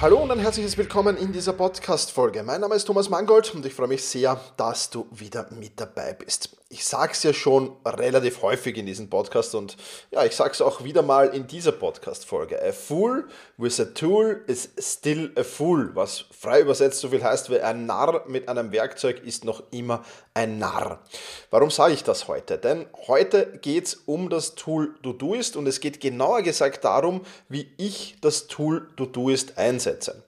Hallo und ein herzliches Willkommen in dieser Podcast-Folge. Mein Name ist Thomas Mangold und ich freue mich sehr, dass du wieder mit dabei bist. Ich sage es ja schon relativ häufig in diesem Podcast und ja, ich sage es auch wieder mal in dieser Podcast-Folge. A fool with a tool is still a fool, was frei übersetzt so viel heißt wie ein Narr mit einem Werkzeug ist noch immer ein Narr. Warum sage ich das heute? Denn heute geht es um das Tool Todoist und es geht genauer gesagt darum, wie ich das Tool Todoist einsetze.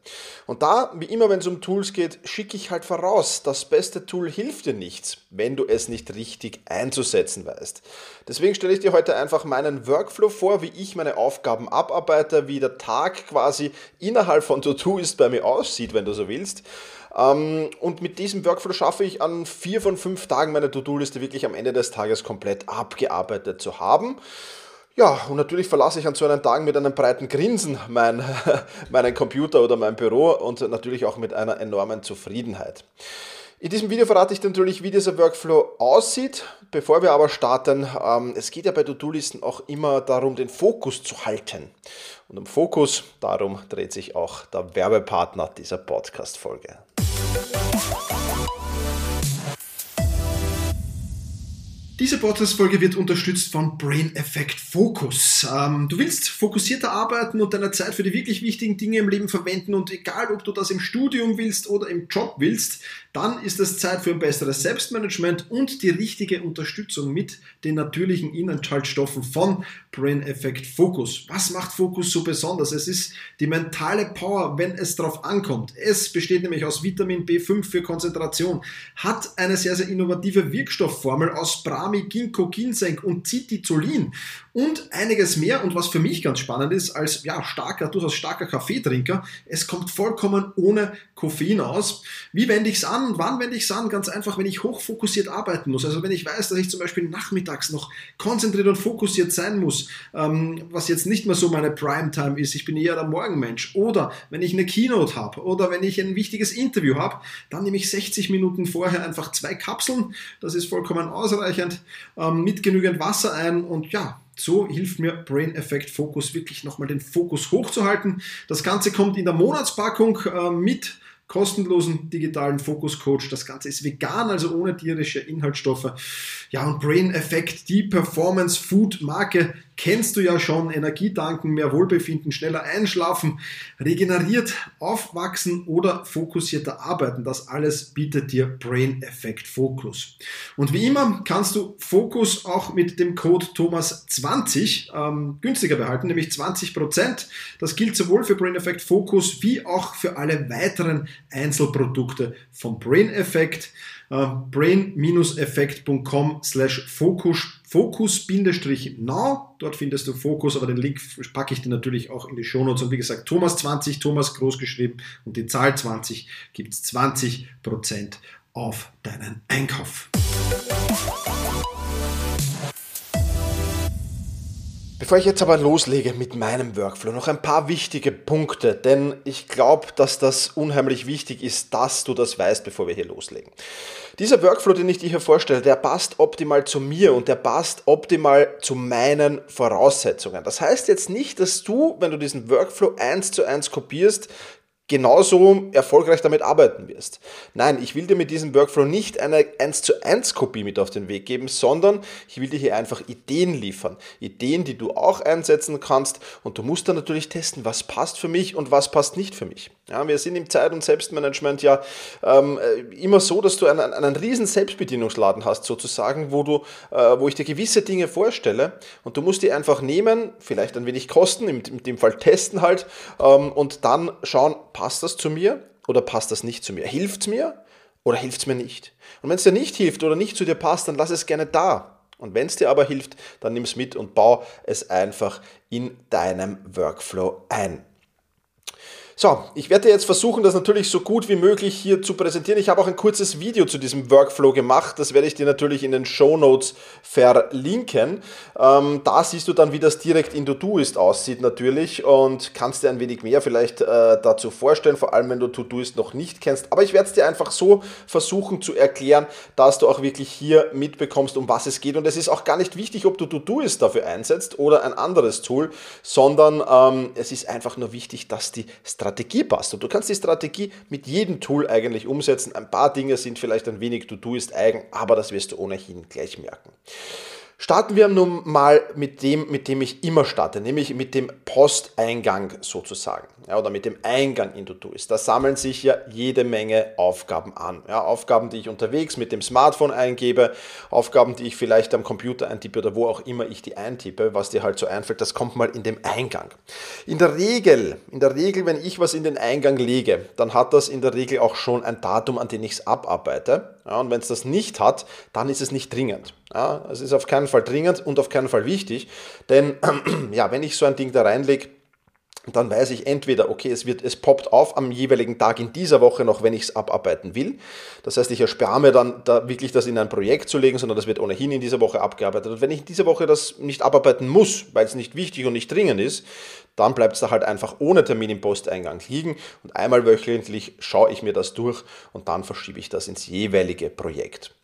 Und da, wie immer, wenn es um Tools geht, schicke ich halt voraus, das beste Tool hilft dir nichts, wenn du es nicht richtig richtig einzusetzen weißt. Deswegen stelle ich dir heute einfach meinen Workflow vor, wie ich meine Aufgaben abarbeite, wie der Tag quasi innerhalb von To-Do ist bei mir aussieht, wenn du so willst. Ähm, und mit diesem Workflow schaffe ich an vier von fünf Tagen meine To-Do-Liste wirklich am Ende des Tages komplett abgearbeitet zu haben. Ja, und natürlich verlasse ich an so einen Tagen mit einem breiten Grinsen mein, meinen Computer oder mein Büro und natürlich auch mit einer enormen Zufriedenheit. In diesem Video verrate ich natürlich, wie dieser Workflow aussieht. Bevor wir aber starten, ähm, es geht ja bei To-Do-Listen auch immer darum, den Fokus zu halten. Und um Fokus, darum dreht sich auch der Werbepartner dieser Podcast-Folge. Diese Podcast-Folge wird unterstützt von Brain Effect Focus. Ähm, du willst fokussierter arbeiten und deine Zeit für die wirklich wichtigen Dinge im Leben verwenden und egal, ob du das im Studium willst oder im Job willst, dann ist es Zeit für ein besseres Selbstmanagement und die richtige Unterstützung mit den natürlichen Inhaltsstoffen von Brain Effect Focus. Was macht Focus so besonders? Es ist die mentale Power, wenn es darauf ankommt. Es besteht nämlich aus Vitamin B5 für Konzentration, hat eine sehr, sehr innovative Wirkstoffformel aus Brahmi, Ginkgo, Ginseng und Citizolin und einiges mehr. Und was für mich ganz spannend ist, als ja, starker, durchaus starker Kaffeetrinker, es kommt vollkommen ohne Koffein aus. Wie wende ich es an und wann wende ich es an? Ganz einfach, wenn ich hochfokussiert arbeiten muss. Also wenn ich weiß, dass ich zum Beispiel nachmittags noch konzentriert und fokussiert sein muss, ähm, was jetzt nicht mehr so meine Primetime ist, ich bin eher der Morgenmensch. Oder wenn ich eine Keynote habe oder wenn ich ein wichtiges Interview habe, dann nehme ich 60 Minuten vorher einfach zwei Kapseln. Das ist vollkommen ausreichend, ähm, mit genügend Wasser ein und ja, so hilft mir Brain Effect Focus wirklich nochmal den Fokus hochzuhalten. Das Ganze kommt in der Monatspackung äh, mit kostenlosen digitalen Fokus Coach. Das Ganze ist vegan, also ohne tierische Inhaltsstoffe. Ja, und Brain Effect, die Performance Food Marke, kennst du ja schon. Energie tanken, mehr Wohlbefinden, schneller einschlafen, regeneriert, aufwachsen oder fokussierter arbeiten. Das alles bietet dir Brain Effect Focus. Und wie immer kannst du Fokus auch mit dem Code Thomas20 ähm, günstiger behalten, nämlich 20%. Das gilt sowohl für Brain Effect Focus wie auch für alle weiteren Einzelprodukte von Brain Effect. Äh, brain-effekt.com slash focus-now. Dort findest du Fokus, aber den Link packe ich dir natürlich auch in die Shownotes. Und wie gesagt, Thomas 20, Thomas groß geschrieben und die Zahl 20 gibt es 20% auf deinen Einkauf. Bevor ich jetzt aber loslege mit meinem Workflow, noch ein paar wichtige Punkte, denn ich glaube, dass das unheimlich wichtig ist, dass du das weißt, bevor wir hier loslegen. Dieser Workflow, den ich dir hier vorstelle, der passt optimal zu mir und der passt optimal zu meinen Voraussetzungen. Das heißt jetzt nicht, dass du, wenn du diesen Workflow eins zu eins kopierst, genauso erfolgreich damit arbeiten wirst. Nein, ich will dir mit diesem Workflow nicht eine 1 zu 1 Kopie mit auf den Weg geben, sondern ich will dir hier einfach Ideen liefern. Ideen, die du auch einsetzen kannst und du musst dann natürlich testen, was passt für mich und was passt nicht für mich. Ja, wir sind im Zeit- und Selbstmanagement ja ähm, äh, immer so, dass du einen, einen riesen Selbstbedienungsladen hast sozusagen, wo, du, äh, wo ich dir gewisse Dinge vorstelle und du musst die einfach nehmen, vielleicht ein wenig kosten, in, in dem Fall testen halt ähm, und dann schauen, passt das zu mir oder passt das nicht zu mir? Hilft es mir oder hilft es mir nicht? Und wenn es dir nicht hilft oder nicht zu dir passt, dann lass es gerne da. Und wenn es dir aber hilft, dann nimm es mit und bau es einfach in deinem Workflow ein. So, ich werde jetzt versuchen, das natürlich so gut wie möglich hier zu präsentieren. Ich habe auch ein kurzes Video zu diesem Workflow gemacht. Das werde ich dir natürlich in den Show Notes verlinken. Ähm, da siehst du dann, wie das direkt in Todoist aussieht natürlich und kannst dir ein wenig mehr vielleicht äh, dazu vorstellen, vor allem wenn du Todoist noch nicht kennst. Aber ich werde es dir einfach so versuchen zu erklären, dass du auch wirklich hier mitbekommst, um was es geht. Und es ist auch gar nicht wichtig, ob du Todoist dafür einsetzt oder ein anderes Tool, sondern ähm, es ist einfach nur wichtig, dass die Strategie Strategie passt. Und du kannst die Strategie mit jedem Tool eigentlich umsetzen. Ein paar Dinge sind vielleicht ein wenig To-Do ist eigen, aber das wirst du ohnehin gleich merken. Starten wir nun mal mit dem, mit dem ich immer starte, nämlich mit dem Posteingang sozusagen, ja, oder mit dem Eingang in Todoist. Da sammeln sich ja jede Menge Aufgaben an. Ja, Aufgaben, die ich unterwegs mit dem Smartphone eingebe, Aufgaben, die ich vielleicht am Computer eintippe oder wo auch immer ich die eintippe, was dir halt so einfällt, das kommt mal in dem Eingang. In der Regel, in der Regel, wenn ich was in den Eingang lege, dann hat das in der Regel auch schon ein Datum, an dem ich es abarbeite. Ja, und wenn es das nicht hat, dann ist es nicht dringend. Ja, es ist auf keinen Fall dringend und auf keinen Fall wichtig, denn ja, wenn ich so ein Ding da reinlege, dann weiß ich entweder, okay, es, wird, es poppt auf am jeweiligen Tag in dieser Woche noch, wenn ich es abarbeiten will. Das heißt, ich erspare mir dann da wirklich das in ein Projekt zu legen, sondern das wird ohnehin in dieser Woche abgearbeitet. Und wenn ich in dieser Woche das nicht abarbeiten muss, weil es nicht wichtig und nicht dringend ist, dann bleibt es da halt einfach ohne Termin im Posteingang liegen und einmal wöchentlich schaue ich mir das durch und dann verschiebe ich das ins jeweilige Projekt.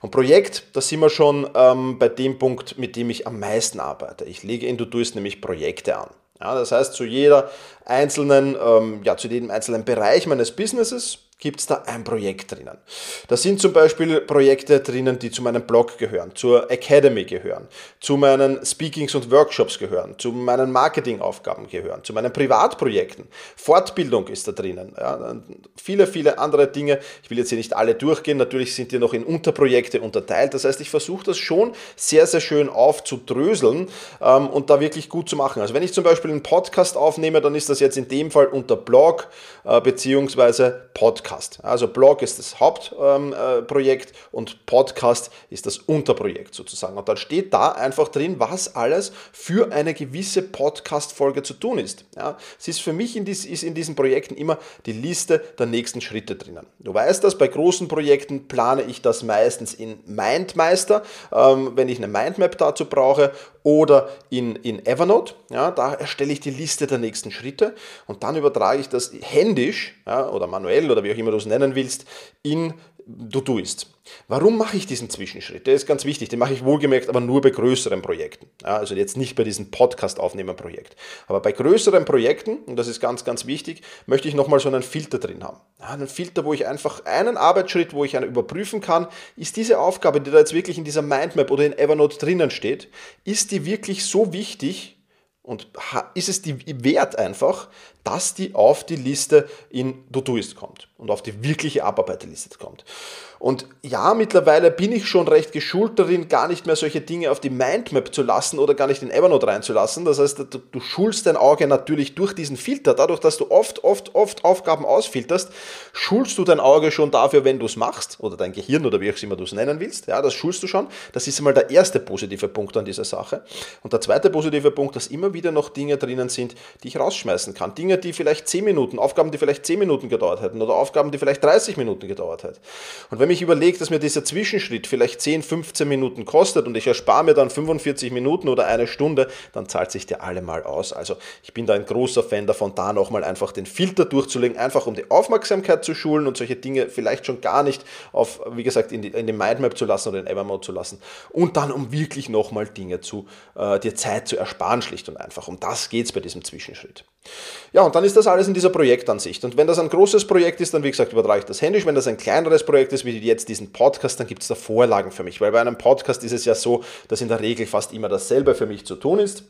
Und Projekt, da sind wir schon ähm, bei dem Punkt, mit dem ich am meisten arbeite. Ich lege in Todoist nämlich Projekte an. Ja, das heißt, zu jeder einzelnen, ähm, ja, zu jedem einzelnen Bereich meines Businesses gibt es da ein Projekt drinnen. Da sind zum Beispiel Projekte drinnen, die zu meinem Blog gehören, zur Academy gehören, zu meinen Speakings und Workshops gehören, zu meinen Marketingaufgaben gehören, zu meinen Privatprojekten. Fortbildung ist da drinnen. Ja, viele, viele andere Dinge. Ich will jetzt hier nicht alle durchgehen. Natürlich sind die noch in Unterprojekte unterteilt. Das heißt, ich versuche das schon sehr, sehr schön aufzudröseln ähm, und da wirklich gut zu machen. Also wenn ich zum Beispiel einen Podcast aufnehme, dann ist das jetzt in dem Fall unter Blog äh, beziehungsweise Podcast. Podcast. Also Blog ist das Hauptprojekt ähm, äh, und Podcast ist das Unterprojekt sozusagen. Und dann steht da einfach drin, was alles für eine gewisse Podcast-Folge zu tun ist. Ja, es ist für mich in, dies, ist in diesen Projekten immer die Liste der nächsten Schritte drinnen. Du weißt das, bei großen Projekten plane ich das meistens in Mindmeister, ähm, wenn ich eine Mindmap dazu brauche oder in, in Evernote. Ja, da erstelle ich die Liste der nächsten Schritte und dann übertrage ich das händisch ja, oder manuell oder wie auch immer du es nennen willst, in Todoist. Warum mache ich diesen Zwischenschritt? Der ist ganz wichtig, den mache ich wohlgemerkt, aber nur bei größeren Projekten. Ja, also jetzt nicht bei diesem Podcast-Aufnehmer-Projekt. Aber bei größeren Projekten, und das ist ganz, ganz wichtig, möchte ich nochmal so einen Filter drin haben. Ja, einen Filter, wo ich einfach einen Arbeitsschritt, wo ich einen überprüfen kann, ist diese Aufgabe, die da jetzt wirklich in dieser Mindmap oder in Evernote drinnen steht, ist die wirklich so wichtig, und ist es die wert einfach, dass die auf die Liste in Todoist kommt und auf die wirkliche Abarbeiterliste kommt. Und ja, mittlerweile bin ich schon recht geschult darin, gar nicht mehr solche Dinge auf die Mindmap zu lassen oder gar nicht in Evernote reinzulassen. Das heißt, du, du schulst dein Auge natürlich durch diesen Filter. Dadurch, dass du oft, oft, oft Aufgaben ausfilterst, schulst du dein Auge schon dafür, wenn du es machst, oder dein Gehirn oder wie auch immer du es nennen willst. Ja, das schulst du schon. Das ist einmal der erste positive Punkt an dieser Sache. Und der zweite positive Punkt, dass immer wieder noch Dinge drinnen sind, die ich rausschmeißen kann. Dinge, die vielleicht 10 Minuten, Aufgaben, die vielleicht 10 Minuten gedauert hätten oder Aufgaben, die vielleicht 30 Minuten gedauert hätten. Und wenn ich überlege, dass mir dieser Zwischenschritt vielleicht 10, 15 Minuten kostet und ich erspare mir dann 45 Minuten oder eine Stunde, dann zahlt sich der allemal aus. Also ich bin da ein großer Fan davon, da nochmal einfach den Filter durchzulegen, einfach um die Aufmerksamkeit zu schulen und solche Dinge vielleicht schon gar nicht auf, wie gesagt, in, die, in den Mindmap zu lassen oder in Evermode zu lassen. Und dann, um wirklich nochmal Dinge zu, äh, dir Zeit zu ersparen, schlicht und einfach. Um das geht es bei diesem Zwischenschritt. Ja, und dann ist das alles in dieser Projektansicht. Und wenn das ein großes Projekt ist, dann wie gesagt, übertrage ich das händisch. Wenn das ein kleineres Projekt ist, wie jetzt diesen Podcast, dann gibt es da Vorlagen für mich. Weil bei einem Podcast ist es ja so, dass in der Regel fast immer dasselbe für mich zu tun ist.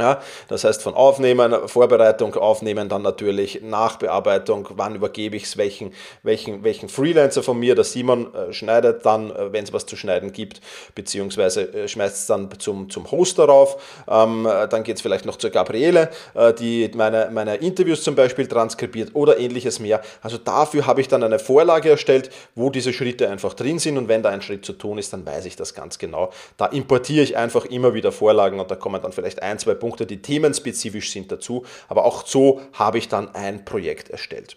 Ja, das heißt von Aufnehmen, Vorbereitung, Aufnehmen, dann natürlich Nachbearbeitung, wann übergebe ich es, welchen, welchen, welchen Freelancer von mir, der Simon äh, schneidet dann, äh, wenn es was zu schneiden gibt, beziehungsweise äh, schmeißt es dann zum, zum Host darauf. Ähm, äh, dann geht es vielleicht noch zur Gabriele, äh, die meine, meine Interviews zum Beispiel transkribiert oder ähnliches mehr. Also dafür habe ich dann eine Vorlage erstellt, wo diese Schritte einfach drin sind und wenn da ein Schritt zu tun ist, dann weiß ich das ganz genau. Da importiere ich einfach immer wieder Vorlagen und da kommen dann vielleicht ein, zwei zwei Punkte, die themenspezifisch sind dazu. Aber auch so habe ich dann ein Projekt erstellt.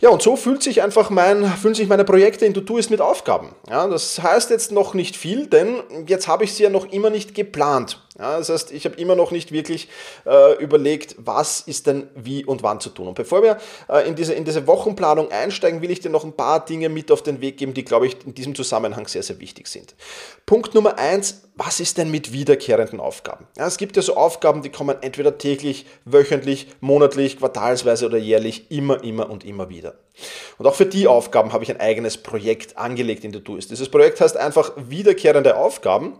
Ja, und so fühlt sich einfach mein, fühlen sich meine Projekte in Todoist mit Aufgaben. Ja, das heißt jetzt noch nicht viel, denn jetzt habe ich sie ja noch immer nicht geplant. Ja, das heißt, ich habe immer noch nicht wirklich äh, überlegt, was ist denn wie und wann zu tun. Und bevor wir äh, in, diese, in diese Wochenplanung einsteigen, will ich dir noch ein paar Dinge mit auf den Weg geben, die, glaube ich, in diesem Zusammenhang sehr, sehr wichtig sind. Punkt Nummer eins, was ist denn mit wiederkehrenden Aufgaben? Ja, es gibt ja so Aufgaben, die kommen entweder täglich, wöchentlich, monatlich, quartalsweise oder jährlich, immer, immer und immer wieder. Und auch für die Aufgaben habe ich ein eigenes Projekt angelegt in Todoist. Dieses Projekt heißt einfach wiederkehrende Aufgaben.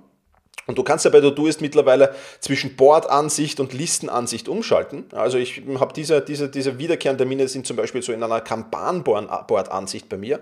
Und du kannst ja bei Todoist mittlerweile zwischen Board-Ansicht und Listenansicht umschalten. Also ich habe diese, diese, diese wiederkehrenden Termine sind zum Beispiel so in einer Kanban-Board-Ansicht bei mir.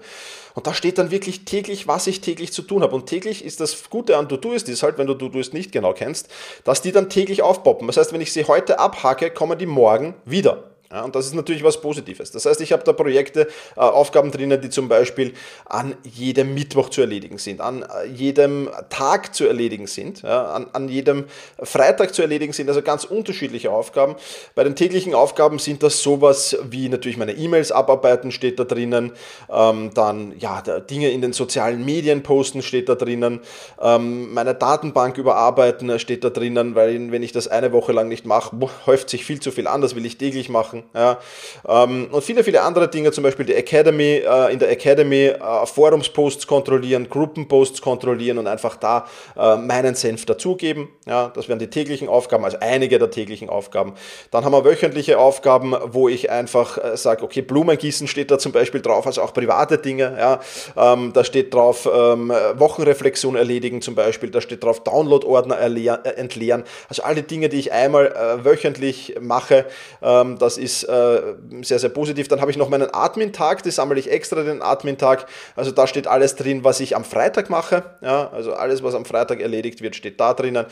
Und da steht dann wirklich täglich, was ich täglich zu tun habe. Und täglich ist das Gute an Todoist, ist halt, wenn du Todoist nicht genau kennst, dass die dann täglich aufpoppen. Das heißt, wenn ich sie heute abhacke, kommen die morgen wieder. Ja, und das ist natürlich was Positives. Das heißt, ich habe da Projekte, äh, Aufgaben drinnen, die zum Beispiel an jedem Mittwoch zu erledigen sind, an äh, jedem Tag zu erledigen sind, ja, an, an jedem Freitag zu erledigen sind, also ganz unterschiedliche Aufgaben. Bei den täglichen Aufgaben sind das sowas wie natürlich meine E-Mails abarbeiten, steht da drinnen, ähm, dann ja, Dinge in den sozialen Medien posten, steht da drinnen, ähm, meine Datenbank überarbeiten, steht da drinnen, weil wenn ich das eine Woche lang nicht mache, häuft sich viel zu viel an, das will ich täglich machen. Ja. Ähm, und viele, viele andere Dinge, zum Beispiel die Academy, äh, in der Academy äh, Forumsposts kontrollieren, Gruppenposts kontrollieren und einfach da äh, meinen Senf dazugeben. Ja. Das wären die täglichen Aufgaben, also einige der täglichen Aufgaben. Dann haben wir wöchentliche Aufgaben, wo ich einfach sage, okay, Blumengießen steht da zum Beispiel drauf, also auch private Dinge. Ja. Ähm, da steht drauf ähm, Wochenreflexion erledigen zum Beispiel, da steht drauf Download-Ordner entleeren. Also alle Dinge, die ich einmal wöchentlich mache, das ist ist äh, sehr, sehr positiv. Dann habe ich noch meinen Admin-Tag, das sammle ich extra den Admin-Tag. Also da steht alles drin, was ich am Freitag mache. Ja, also alles, was am Freitag erledigt wird, steht da drinnen.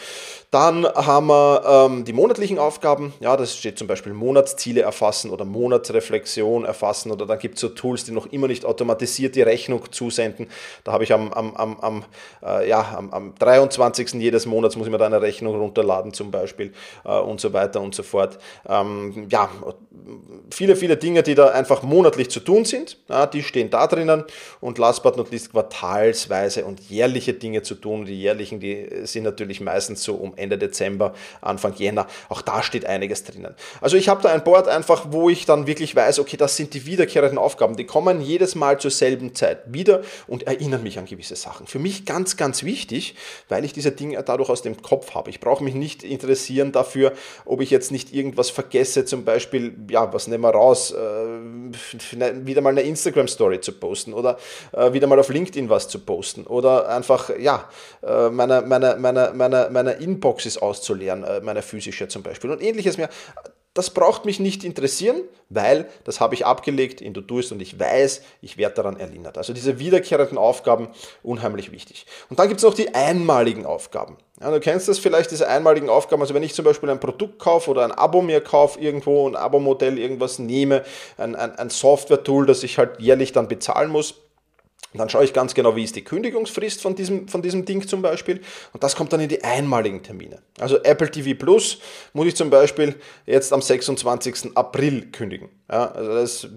Dann haben wir ähm, die monatlichen Aufgaben. Ja, das steht zum Beispiel Monatsziele erfassen oder Monatsreflexion erfassen. Oder dann gibt es so Tools, die noch immer nicht automatisiert die Rechnung zusenden. Da habe ich am, am, am, am, äh, ja, am, am 23. jedes Monats muss ich mir da eine Rechnung runterladen zum Beispiel äh, und so weiter und so fort. Ähm, ja, viele, viele Dinge, die da einfach monatlich zu tun sind, ja, die stehen da drinnen und last but not least quartalsweise und jährliche Dinge zu tun. Die jährlichen, die sind natürlich meistens so um Ende Dezember, Anfang Jänner. Auch da steht einiges drinnen. Also ich habe da ein Board einfach, wo ich dann wirklich weiß, okay, das sind die wiederkehrenden Aufgaben. Die kommen jedes Mal zur selben Zeit wieder und erinnern mich an gewisse Sachen. Für mich ganz, ganz wichtig, weil ich diese Dinge dadurch aus dem Kopf habe. Ich brauche mich nicht interessieren dafür, ob ich jetzt nicht irgendwas vergesse, zum Beispiel ja, was nehmen wir raus, äh, wieder mal eine Instagram-Story zu posten oder äh, wieder mal auf LinkedIn was zu posten oder einfach, ja, äh, meine, meine, meine, meine, meine Inboxes auszuleeren, äh, meine physische zum Beispiel und ähnliches mehr. Das braucht mich nicht interessieren, weil das habe ich abgelegt in Todoist und ich weiß, ich werde daran erinnert. Also diese wiederkehrenden Aufgaben, unheimlich wichtig. Und dann gibt es noch die einmaligen Aufgaben. Ja, du kennst das vielleicht, diese einmaligen Aufgaben. Also wenn ich zum Beispiel ein Produkt kaufe oder ein Abo mir kaufe irgendwo, ein Abo-Modell irgendwas nehme, ein, ein, ein Software-Tool, das ich halt jährlich dann bezahlen muss, dann schaue ich ganz genau, wie ist die Kündigungsfrist von diesem, von diesem Ding zum Beispiel. Und das kommt dann in die einmaligen Termine. Also Apple TV Plus muss ich zum Beispiel jetzt am 26. April kündigen. Ja, also das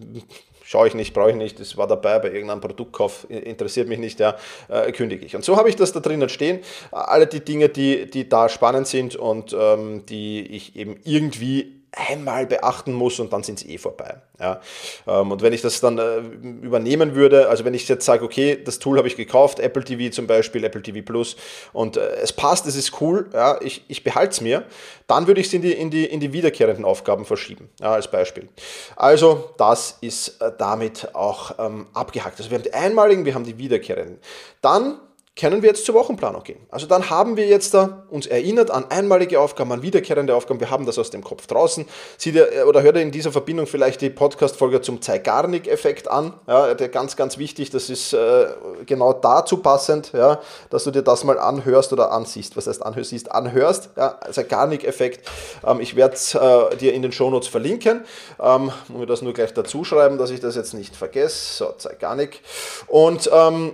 schaue ich nicht, brauche ich nicht, das war dabei bei irgendeinem Produktkauf, interessiert mich nicht, ja, äh, kündige ich. Und so habe ich das da drinnen stehen. Alle die Dinge, die, die da spannend sind und ähm, die ich eben irgendwie einmal beachten muss und dann sind sie eh vorbei. Ja. Ähm, und wenn ich das dann äh, übernehmen würde, also wenn ich jetzt sage, okay, das Tool habe ich gekauft, Apple TV zum Beispiel, Apple TV Plus, und äh, es passt, es ist cool, ja, ich, ich behalte es mir, dann würde ich es in die, in, die, in die wiederkehrenden Aufgaben verschieben, ja, als Beispiel. Also das ist äh, damit auch ähm, abgehakt. Also wir haben die einmaligen, wir haben die wiederkehrenden. Dann können wir jetzt zur Wochenplanung gehen. Also dann haben wir jetzt da uns erinnert an einmalige Aufgaben, an wiederkehrende Aufgaben. Wir haben das aus dem Kopf draußen. Sieh dir äh, oder hör dir in dieser Verbindung vielleicht die Podcast-Folge zum Zeigarnik-Effekt an. Ja, der ganz, ganz wichtig. Das ist äh, genau dazu passend, ja, dass du dir das mal anhörst oder ansiehst. Was heißt anhörst? Siehst, anhörst. Ja, Zeigarnik-Effekt. Ähm, ich werde es äh, dir in den Shownotes verlinken. Ähm, muss mir das nur gleich dazu schreiben, dass ich das jetzt nicht vergesse. So, Zeigarnik. Und ähm,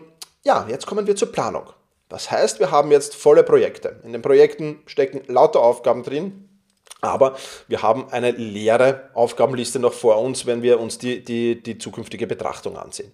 ja, jetzt kommen wir zur Planung. Das heißt, wir haben jetzt volle Projekte. In den Projekten stecken lauter Aufgaben drin. Aber wir haben eine leere Aufgabenliste noch vor uns, wenn wir uns die, die, die zukünftige Betrachtung ansehen.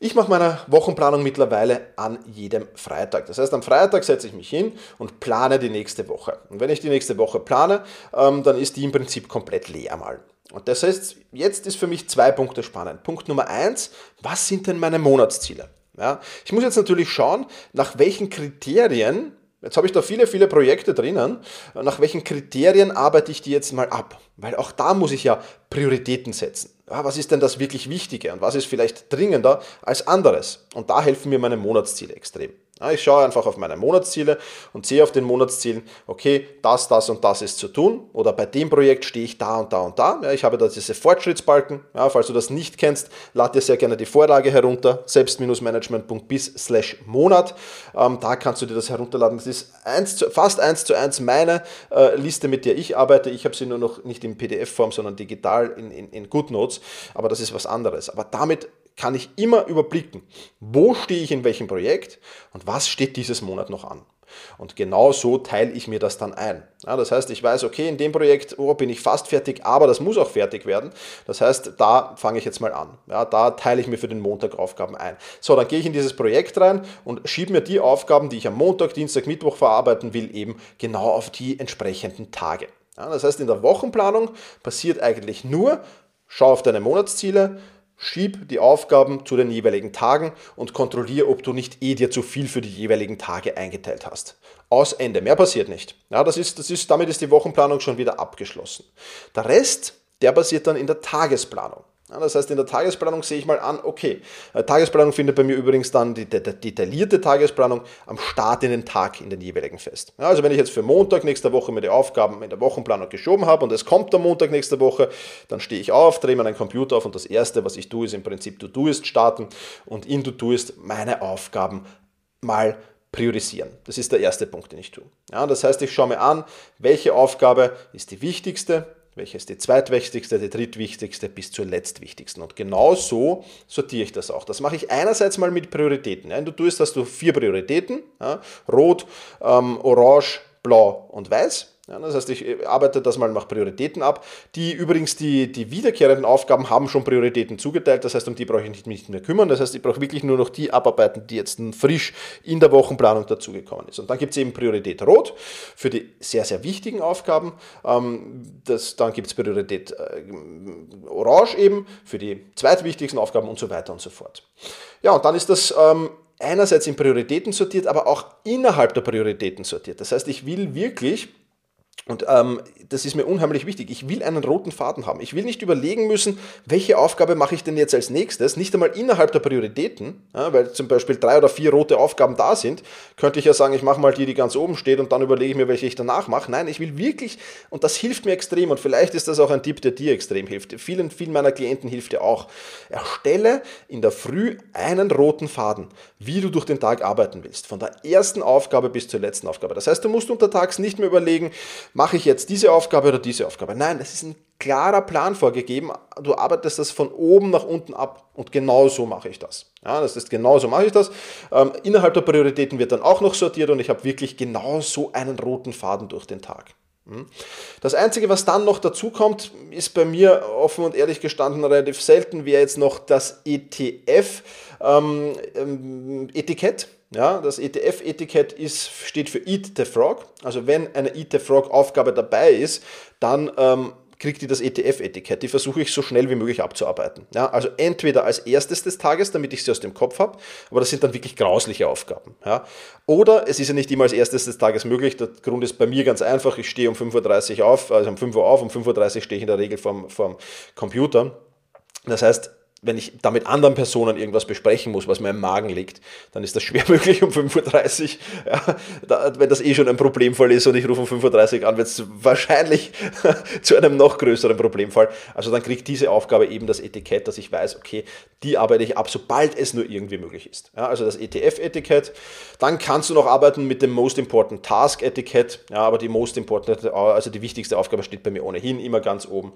Ich mache meine Wochenplanung mittlerweile an jedem Freitag. Das heißt, am Freitag setze ich mich hin und plane die nächste Woche. Und wenn ich die nächste Woche plane, ähm, dann ist die im Prinzip komplett leer mal. Und das heißt, jetzt ist für mich zwei Punkte spannend. Punkt Nummer eins, was sind denn meine Monatsziele? Ja, ich muss jetzt natürlich schauen, nach welchen Kriterien Jetzt habe ich da viele, viele Projekte drinnen. Nach welchen Kriterien arbeite ich die jetzt mal ab? Weil auch da muss ich ja Prioritäten setzen. Ja, was ist denn das wirklich Wichtige und was ist vielleicht dringender als anderes? Und da helfen mir meine Monatsziele extrem. Ja, ich schaue einfach auf meine Monatsziele und sehe auf den Monatszielen, okay, das, das und das ist zu tun. Oder bei dem Projekt stehe ich da und da und da. Ja, ich habe da diese Fortschrittsbalken. Ja, falls du das nicht kennst, lad dir sehr gerne die Vorlage herunter, selbst-management.bis slash Monat. Ähm, da kannst du dir das herunterladen. Das ist eins zu, fast eins zu eins meine äh, Liste, mit der ich arbeite. Ich habe sie nur noch nicht in PDF-Form, sondern digital in, in, in GoodNotes. Aber das ist was anderes. Aber damit kann ich immer überblicken, wo stehe ich in welchem Projekt und was steht dieses Monat noch an. Und genau so teile ich mir das dann ein. Ja, das heißt, ich weiß, okay, in dem Projekt oh, bin ich fast fertig, aber das muss auch fertig werden. Das heißt, da fange ich jetzt mal an. Ja, da teile ich mir für den Montag Aufgaben ein. So, dann gehe ich in dieses Projekt rein und schiebe mir die Aufgaben, die ich am Montag, Dienstag, Mittwoch verarbeiten will, eben genau auf die entsprechenden Tage. Ja, das heißt, in der Wochenplanung passiert eigentlich nur, schau auf deine Monatsziele, Schieb die Aufgaben zu den jeweiligen Tagen und kontrolliere, ob du nicht eh dir zu viel für die jeweiligen Tage eingeteilt hast. Aus Ende. Mehr passiert nicht. Ja, das ist, das ist, damit ist die Wochenplanung schon wieder abgeschlossen. Der Rest, der passiert dann in der Tagesplanung. Das heißt, in der Tagesplanung sehe ich mal an, okay, äh, Tagesplanung findet bei mir übrigens dann die, detaillierte Tagesplanung am Start in den Tag in den jeweiligen fest. Also wenn ich jetzt für Montag nächste Woche mir die Aufgaben in der Wochenplanung geschoben habe und es kommt der Montag nächste Woche, dann stehe ich auf, drehe meinen Computer auf und das erste, was ich tue, ist im Prinzip To-Doist starten und in To-Doist meine Aufgaben mal priorisieren. Das ist der erste Punkt, den ich tue. Ja, das heißt, ich schaue mir an, welche Aufgabe ist die wichtigste, welche ist die zweitwichtigste, die drittwichtigste bis zur letztwichtigsten. Und genau so sortiere ich das auch. Das mache ich einerseits mal mit Prioritäten. Ja. Du tust, hast du vier Prioritäten, ja. rot, ähm, orange, blau und weiß. Ja, das heißt, ich arbeite das mal nach Prioritäten ab. Die übrigens, die, die wiederkehrenden Aufgaben haben schon Prioritäten zugeteilt. Das heißt, um die brauche ich nicht, nicht mehr kümmern. Das heißt, ich brauche wirklich nur noch die abarbeiten, die jetzt frisch in der Wochenplanung dazugekommen ist. Und dann gibt es eben Priorität Rot für die sehr, sehr wichtigen Aufgaben. Ähm, das, dann gibt es Priorität äh, Orange eben für die zweitwichtigsten Aufgaben und so weiter und so fort. Ja, und dann ist das ähm, einerseits in Prioritäten sortiert, aber auch innerhalb der Prioritäten sortiert. Das heißt, ich will wirklich und ähm, das ist mir unheimlich wichtig. Ich will einen roten Faden haben. Ich will nicht überlegen müssen, welche Aufgabe mache ich denn jetzt als nächstes, nicht einmal innerhalb der Prioritäten, ja, weil zum Beispiel drei oder vier rote Aufgaben da sind, könnte ich ja sagen, ich mache mal die, die ganz oben steht und dann überlege ich mir, welche ich danach mache. Nein, ich will wirklich, und das hilft mir extrem und vielleicht ist das auch ein Tipp, der dir extrem hilft. Vielen, vielen meiner Klienten hilft dir auch. Erstelle in der Früh einen roten Faden, wie du durch den Tag arbeiten willst. Von der ersten Aufgabe bis zur letzten Aufgabe. Das heißt, du musst untertags nicht mehr überlegen, mache ich jetzt diese Aufgabe oder diese Aufgabe. Nein, es ist ein klarer Plan vorgegeben. Du arbeitest das von oben nach unten ab und genau so mache ich das. Ja, das ist genau so mache ich das. Ähm, innerhalb der Prioritäten wird dann auch noch sortiert und ich habe wirklich genau so einen roten Faden durch den Tag. Hm? Das Einzige, was dann noch dazu kommt, ist bei mir offen und ehrlich gestanden relativ selten, wäre jetzt noch das ETF-Etikett. Ähm, ähm, ja, das ETF-Etikett steht für Eat the Frog. Also wenn eine Eat the Frog-Aufgabe dabei ist, dann ähm, kriegt die das ETF-Etikett. Die versuche ich so schnell wie möglich abzuarbeiten. Ja, also entweder als erstes des Tages, damit ich sie aus dem Kopf habe, aber das sind dann wirklich grausliche Aufgaben. Ja. Oder es ist ja nicht immer als erstes des Tages möglich. Der Grund ist bei mir ganz einfach. Ich stehe um 5.30 Uhr auf, also um 5 Uhr auf, um 5.30 Uhr stehe ich in der Regel vorm, vorm Computer. Das heißt, wenn ich da mit anderen Personen irgendwas besprechen muss, was mir im Magen liegt, dann ist das schwer möglich um 5.30 Uhr. Ja, da, wenn das eh schon ein Problemfall ist und ich rufe um 5.30 Uhr an, wird es wahrscheinlich zu einem noch größeren Problemfall. Also dann kriegt diese Aufgabe eben das Etikett, dass ich weiß, okay, die arbeite ich ab, sobald es nur irgendwie möglich ist. Ja, also das ETF-Etikett. Dann kannst du noch arbeiten mit dem Most Important Task-Etikett. Ja, aber die Most Important, also die wichtigste Aufgabe steht bei mir ohnehin immer ganz oben.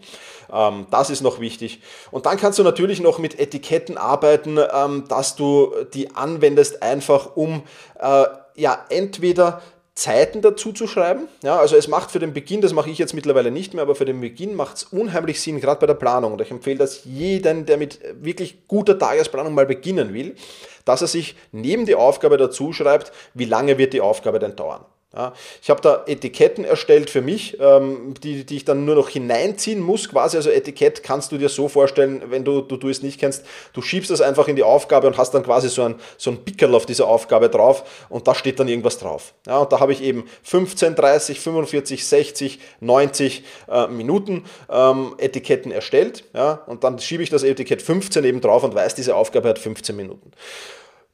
Ähm, das ist noch wichtig. Und dann kannst du natürlich noch mit Etiketten arbeiten, ähm, dass du die anwendest, einfach um äh, ja entweder Zeiten dazu zu schreiben. Ja, also es macht für den Beginn, das mache ich jetzt mittlerweile nicht mehr, aber für den Beginn macht es unheimlich Sinn, gerade bei der Planung. Und ich empfehle das jeden, der mit wirklich guter Tagesplanung mal beginnen will, dass er sich neben die Aufgabe dazu schreibt, wie lange wird die Aufgabe denn dauern. Ja, ich habe da Etiketten erstellt für mich, ähm, die, die ich dann nur noch hineinziehen muss, quasi. Also Etikett kannst du dir so vorstellen, wenn du, du, du es nicht kennst, du schiebst es einfach in die Aufgabe und hast dann quasi so ein, so ein Pickel auf dieser Aufgabe drauf und da steht dann irgendwas drauf. Ja, und da habe ich eben 15, 30, 45, 60, 90 äh, Minuten ähm, Etiketten erstellt. Ja, und dann schiebe ich das Etikett 15 eben drauf und weiß, diese Aufgabe hat 15 Minuten.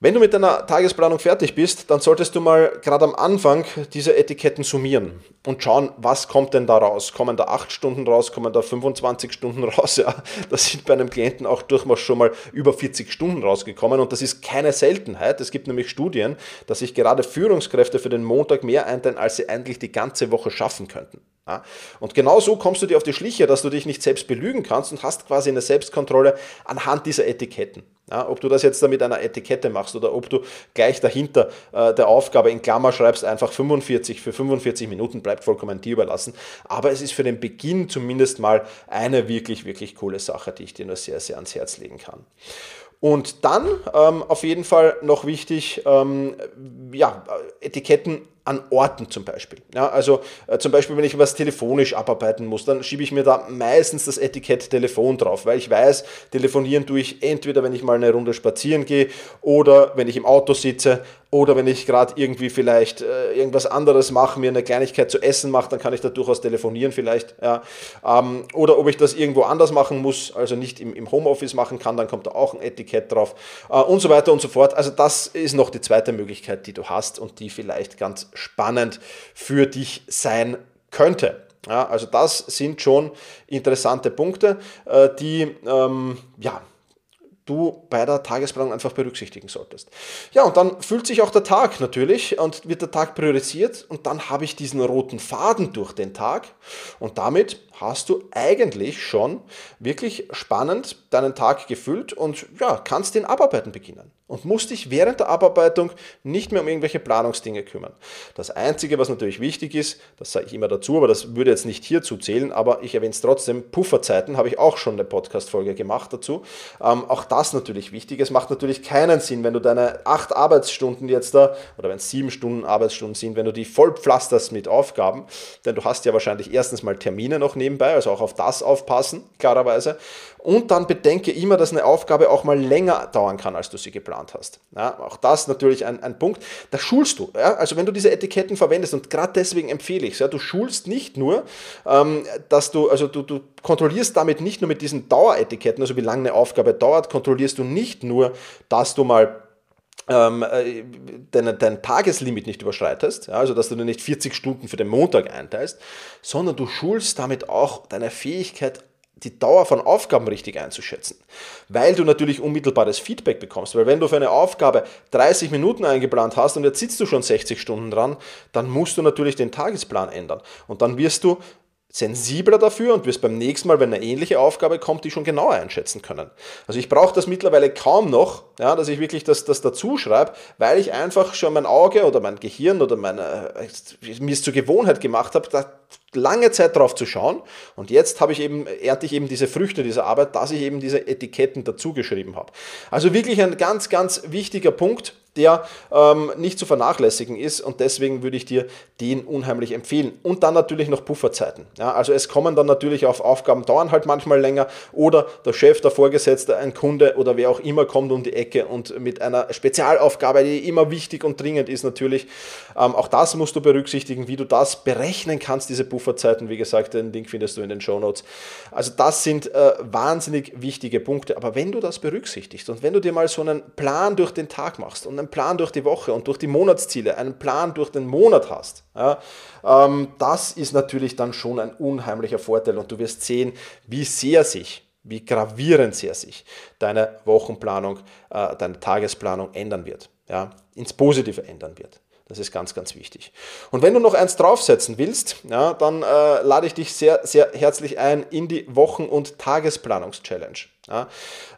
Wenn du mit deiner Tagesplanung fertig bist, dann solltest du mal gerade am Anfang diese Etiketten summieren und schauen, was kommt denn da raus. Kommen da 8 Stunden raus, kommen da 25 Stunden raus? Ja, das sind bei einem Klienten auch durchaus schon mal über 40 Stunden rausgekommen und das ist keine Seltenheit. Es gibt nämlich Studien, dass sich gerade Führungskräfte für den Montag mehr einteilen, als sie eigentlich die ganze Woche schaffen könnten. Ja, und genau so kommst du dir auf die Schliche, dass du dich nicht selbst belügen kannst und hast quasi eine Selbstkontrolle anhand dieser Etiketten. Ja, ob du das jetzt da mit einer Etikette machst oder ob du gleich dahinter äh, der Aufgabe in Klammer schreibst, einfach 45 für 45 Minuten, bleibt vollkommen dir überlassen. Aber es ist für den Beginn zumindest mal eine wirklich, wirklich coole Sache, die ich dir nur sehr, sehr ans Herz legen kann. Und dann ähm, auf jeden Fall noch wichtig, ähm, ja, Etiketten an Orten zum Beispiel. Ja, also äh, zum Beispiel, wenn ich was telefonisch abarbeiten muss, dann schiebe ich mir da meistens das Etikett Telefon drauf, weil ich weiß, telefonieren tue ich entweder, wenn ich mal eine Runde spazieren gehe oder wenn ich im Auto sitze oder wenn ich gerade irgendwie vielleicht äh, irgendwas anderes mache, mir eine Kleinigkeit zu essen mache, dann kann ich da durchaus telefonieren vielleicht. Ja. Ähm, oder ob ich das irgendwo anders machen muss, also nicht im, im Homeoffice machen kann, dann kommt da auch ein Etikett drauf äh, und so weiter und so fort. Also das ist noch die zweite Möglichkeit, die du hast und die vielleicht ganz spannend für dich sein könnte. Ja, also das sind schon interessante Punkte, äh, die ähm, ja, du bei der Tagesplanung einfach berücksichtigen solltest. Ja, und dann fühlt sich auch der Tag natürlich und wird der Tag priorisiert und dann habe ich diesen roten Faden durch den Tag und damit hast du eigentlich schon wirklich spannend deinen Tag gefüllt und ja, kannst den Abarbeiten beginnen und musst dich während der Abarbeitung nicht mehr um irgendwelche Planungsdinge kümmern. Das Einzige, was natürlich wichtig ist, das sage ich immer dazu, aber das würde jetzt nicht hierzu zählen, aber ich erwähne es trotzdem, Pufferzeiten habe ich auch schon eine Podcast-Folge gemacht dazu. Ähm, auch das natürlich wichtig. Es macht natürlich keinen Sinn, wenn du deine acht Arbeitsstunden jetzt da, oder wenn es sieben Stunden Arbeitsstunden sind, wenn du die voll pflasterst mit Aufgaben, denn du hast ja wahrscheinlich erstens mal Termine noch nebenbei, also auch auf das aufpassen, klarerweise. Und dann bedenke immer, dass eine Aufgabe auch mal länger dauern kann, als du sie geplant hast. Ja, auch das natürlich ein, ein Punkt. Da schulst du. Ja? Also wenn du diese Etiketten verwendest, und gerade deswegen empfehle ich es, ja, du schulst nicht nur, ähm, dass du, also du, du kontrollierst damit nicht nur mit diesen Daueretiketten, also wie lange eine Aufgabe dauert, kontrollierst du nicht nur, dass du mal ähm, äh, dein, dein Tageslimit nicht überschreitest, ja, also dass du dir nicht 40 Stunden für den Montag einteilst, sondern du schulst damit auch deine Fähigkeit, die Dauer von Aufgaben richtig einzuschätzen, weil du natürlich unmittelbares Feedback bekommst. Weil wenn du für eine Aufgabe 30 Minuten eingeplant hast und jetzt sitzt du schon 60 Stunden dran, dann musst du natürlich den Tagesplan ändern. Und dann wirst du sensibler dafür und wirst beim nächsten Mal, wenn eine ähnliche Aufgabe kommt, die schon genauer einschätzen können. Also ich brauche das mittlerweile kaum noch, ja, dass ich wirklich das, das dazu schreibe, weil ich einfach schon mein Auge oder mein Gehirn oder meine, äh, mir es zur Gewohnheit gemacht habe, da lange Zeit drauf zu schauen und jetzt habe ich eben, ernte ich eben diese Früchte dieser Arbeit, dass ich eben diese Etiketten dazu geschrieben habe. Also wirklich ein ganz, ganz wichtiger Punkt, der ähm, nicht zu vernachlässigen ist und deswegen würde ich dir den unheimlich empfehlen. Und dann natürlich noch Pufferzeiten. Ja, also es kommen dann natürlich auf Aufgaben, dauern halt manchmal länger oder der Chef, der Vorgesetzte, ein Kunde oder wer auch immer kommt um die Ecke und mit einer Spezialaufgabe, die immer wichtig und dringend ist natürlich. Ähm, auch das musst du berücksichtigen, wie du das berechnen kannst, diese Pufferzeiten. Wie gesagt, den Link findest du in den Show Notes. Also das sind äh, wahnsinnig wichtige Punkte. Aber wenn du das berücksichtigst und wenn du dir mal so einen Plan durch den Tag machst und einen Plan durch die Woche und durch die Monatsziele, einen Plan durch den Monat hast, ja, ähm, das ist natürlich dann schon ein unheimlicher Vorteil und du wirst sehen, wie sehr sich, wie gravierend sehr sich deine Wochenplanung, äh, deine Tagesplanung ändern wird, ja, ins Positive ändern wird. Das ist ganz, ganz wichtig. Und wenn du noch eins draufsetzen willst, ja, dann äh, lade ich dich sehr, sehr herzlich ein in die Wochen- und Tagesplanungs-Challenge. Ja,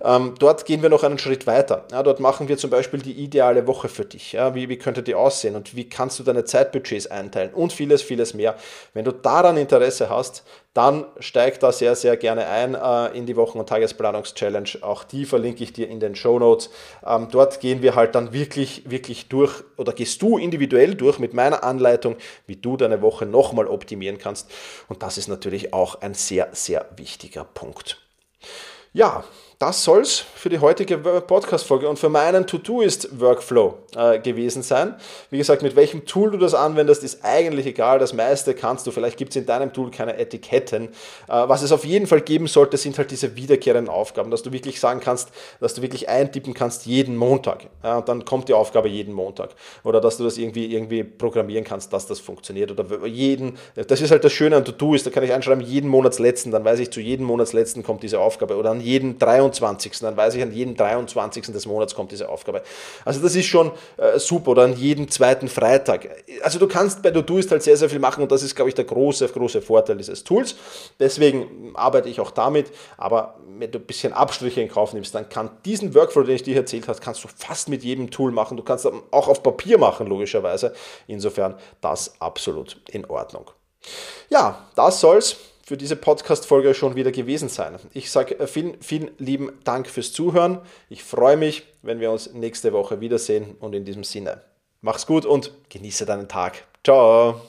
ähm, dort gehen wir noch einen Schritt weiter. Ja, dort machen wir zum Beispiel die ideale Woche für dich. Ja, wie, wie könnte die aussehen und wie kannst du deine Zeitbudgets einteilen und vieles, vieles mehr. Wenn du daran Interesse hast, dann steig da sehr, sehr gerne ein äh, in die Wochen- und Tagesplanungs-Challenge. Auch die verlinke ich dir in den Show Notes. Ähm, dort gehen wir halt dann wirklich, wirklich durch oder gehst du individuell durch mit meiner Anleitung, wie du deine Woche nochmal optimieren kannst. Und das ist natürlich auch ein sehr, sehr wichtiger Punkt. Ja, das soll es für die heutige Podcast-Folge und für meinen To-Do-Ist-Workflow äh, gewesen sein. Wie gesagt, mit welchem Tool du das anwendest, ist eigentlich egal. Das meiste kannst du. Vielleicht gibt es in deinem Tool keine Etiketten. Äh, was es auf jeden Fall geben sollte, sind halt diese wiederkehrenden Aufgaben, dass du wirklich sagen kannst, dass du wirklich eintippen kannst jeden Montag. Ja, und dann kommt die Aufgabe jeden Montag. Oder dass du das irgendwie, irgendwie programmieren kannst, dass das funktioniert. Oder jeden, das ist halt das Schöne an To-Do-Ist, da kann ich einschreiben, jeden Monatsletzten, dann weiß ich, zu jedem Monatsletzten kommt diese Aufgabe. Oder an jeden 23 23. Dann weiß ich, an jedem 23. des Monats kommt diese Aufgabe. Also das ist schon äh, super. Oder an jedem zweiten Freitag. Also du kannst bei Todoist halt sehr, sehr viel machen und das ist, glaube ich, der große, große Vorteil dieses Tools. Deswegen arbeite ich auch damit. Aber wenn du ein bisschen Abstriche in Kauf nimmst, dann kann diesen Workflow, den ich dir erzählt habe, kannst du fast mit jedem Tool machen. Du kannst auch auf Papier machen, logischerweise. Insofern das absolut in Ordnung. Ja, das soll's für diese Podcast-Folge schon wieder gewesen sein. Ich sage äh, vielen, vielen lieben Dank fürs Zuhören. Ich freue mich, wenn wir uns nächste Woche wiedersehen und in diesem Sinne. Mach's gut und genieße deinen Tag. Ciao.